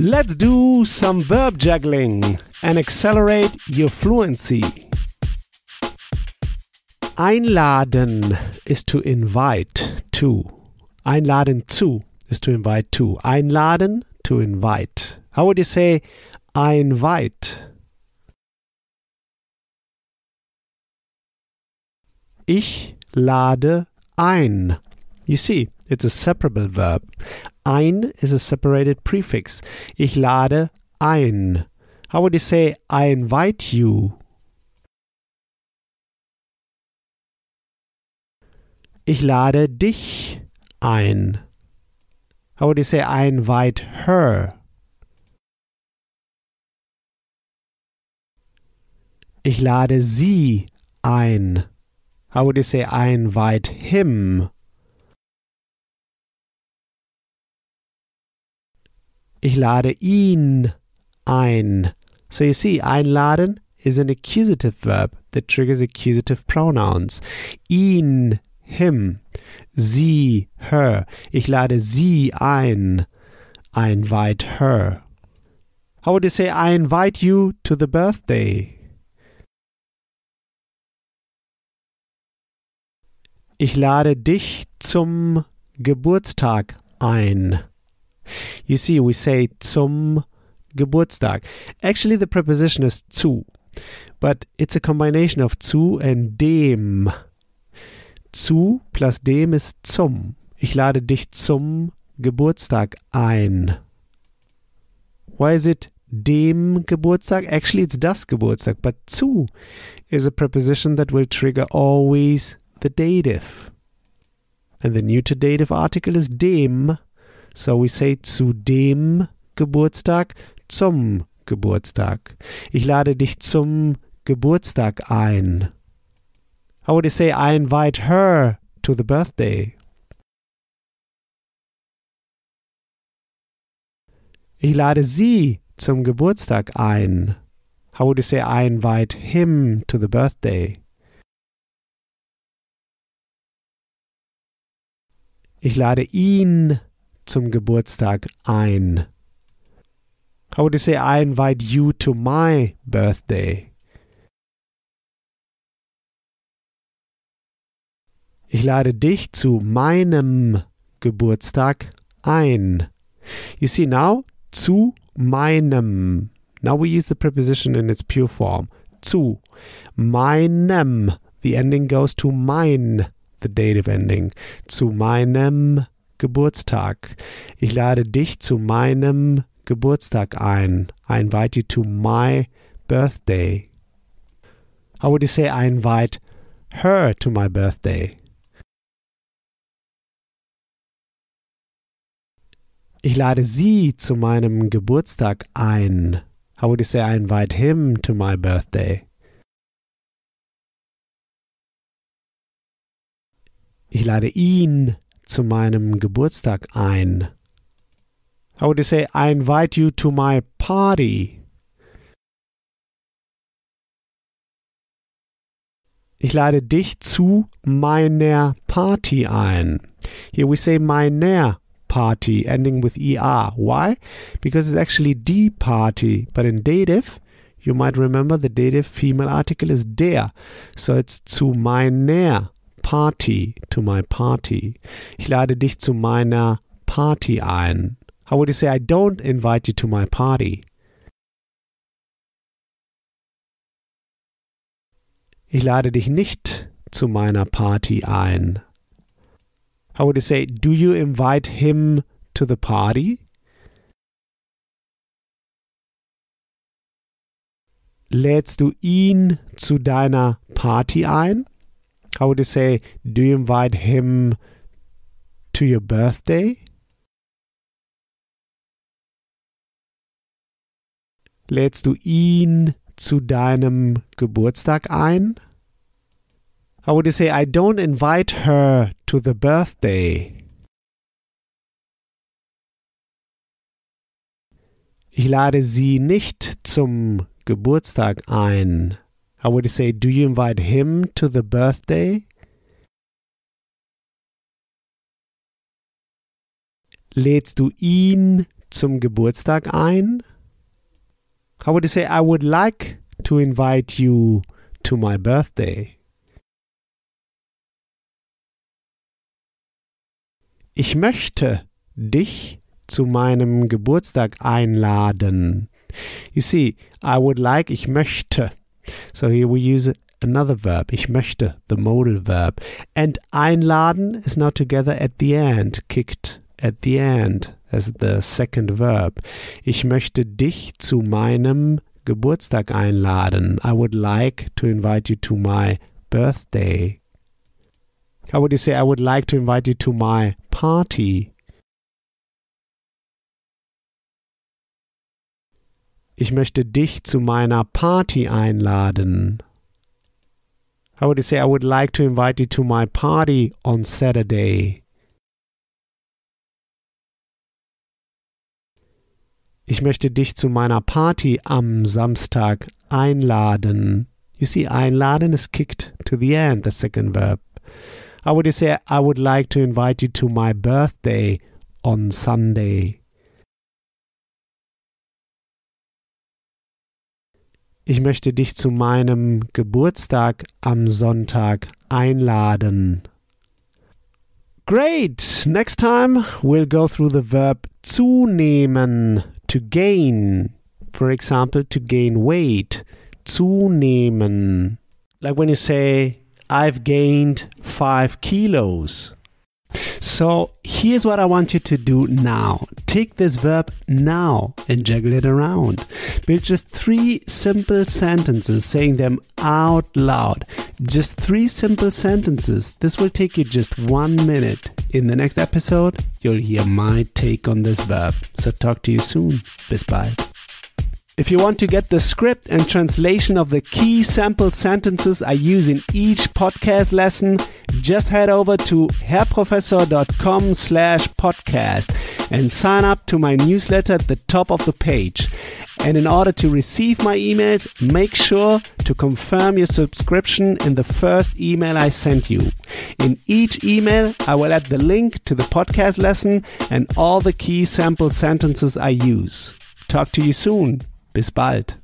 Let's do some verb juggling and accelerate your fluency. Einladen is to invite to. Einladen zu is to invite to. Einladen to invite. How would you say I invite? Ich lade ein. You see, it's a separable verb. Ein is a separated prefix. Ich lade ein. How would you say I invite you? Ich lade dich ein. How would you say I invite her? Ich lade sie ein. How would you say I invite him? Ich lade ihn ein. So you see, einladen is an accusative verb that triggers accusative pronouns. Ihn, him, sie, her. Ich lade sie ein. Invite her. How would you say I invite you to the birthday? Ich lade dich zum Geburtstag ein. You see, we say zum Geburtstag. Actually, the preposition is zu, but it's a combination of zu and dem. Zu plus dem ist zum. Ich lade dich zum Geburtstag ein. Why is it dem Geburtstag? Actually, it's das Geburtstag, but zu is a preposition that will trigger always the dative. And the neuter dative article is dem. So we say zu dem Geburtstag, zum Geburtstag. Ich lade dich zum Geburtstag ein. How would you say I invite her to the birthday? Ich lade sie zum Geburtstag ein. How would you say I invite him to the birthday? Ich lade ihn zum Geburtstag ein. How would you say I invite you to my birthday? Ich lade dich zu meinem Geburtstag ein. You see now, zu meinem. Now we use the preposition in its pure form. Zu meinem. The ending goes to mein, the dative ending. Zu meinem Geburtstag. Ich lade dich zu meinem Geburtstag ein. I invite you to my birthday. How would you say I invite her to my birthday? Ich lade sie zu meinem Geburtstag ein. How would you say I invite him to my birthday? Ich lade ihn zu meinem Geburtstag ein. How would you say I invite you to my party? Ich lade dich zu meiner Party ein. Here we say meiner party, ending with er. Why? Because it's actually die Party, but in dative, you might remember the dative female article is der. So it's zu meiner Party, to my party. Ich lade dich zu meiner Party ein. How would you say I don't invite you to my party? Ich lade dich nicht zu meiner Party ein. How would you say, do you invite him to the party? Lädst du ihn zu deiner Party ein? How would you say, do you invite him to your birthday? Lädst du ihn zu deinem Geburtstag ein? How would you say, I don't invite her to the birthday? Ich lade sie nicht zum Geburtstag ein. How would say, do you invite him to the birthday? Lädst du ihn zum Geburtstag ein? How would you say, I would like to invite you to my birthday? Ich möchte dich zu meinem Geburtstag einladen. You see, I would like, ich möchte. So here we use another verb. Ich möchte, the modal verb. And einladen is now together at the end, kicked at the end as the second verb. Ich möchte dich zu meinem Geburtstag einladen. I would like to invite you to my birthday. How would you say, I would like to invite you to my party? Ich möchte dich zu meiner Party einladen. How would you say, I would like to invite you to my party on Saturday? Ich möchte dich zu meiner Party am Samstag einladen. You see, einladen is kicked to the end, the second verb. How would you say, I would like to invite you to my birthday on Sunday? Ich möchte dich zu meinem Geburtstag am Sonntag einladen. Great! Next time we'll go through the verb zunehmen, to gain. For example, to gain weight. Zunehmen. Like when you say, I've gained five kilos. So here's what I want you to do now. Take this verb now and juggle it around. Build just three simple sentences, saying them out loud. Just three simple sentences. This will take you just one minute. In the next episode, you'll hear my take on this verb. So talk to you soon. Bis bald. If you want to get the script and translation of the key sample sentences I use in each podcast lesson, just head over to herrprofessor.com slash podcast and sign up to my newsletter at the top of the page. And in order to receive my emails, make sure to confirm your subscription in the first email I sent you. In each email, I will add the link to the podcast lesson and all the key sample sentences I use. Talk to you soon. Bis bald.